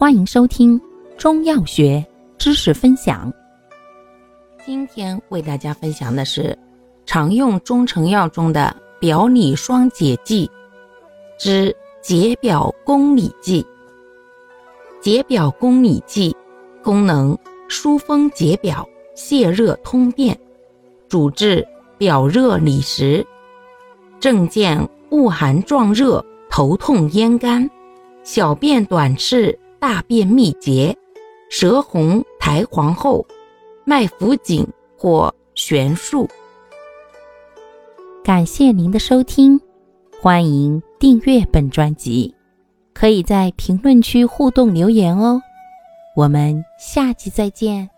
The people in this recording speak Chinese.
欢迎收听中药学知识分享。今天为大家分享的是常用中成药中的表里双解剂之解表公理剂。解表公理剂功能疏风解表、泻热通便，主治表热里实，症见恶寒壮热、头痛咽干、小便短赤。大便秘结、舌红苔黄厚、脉浮紧或悬数。感谢您的收听，欢迎订阅本专辑，可以在评论区互动留言哦。我们下期再见。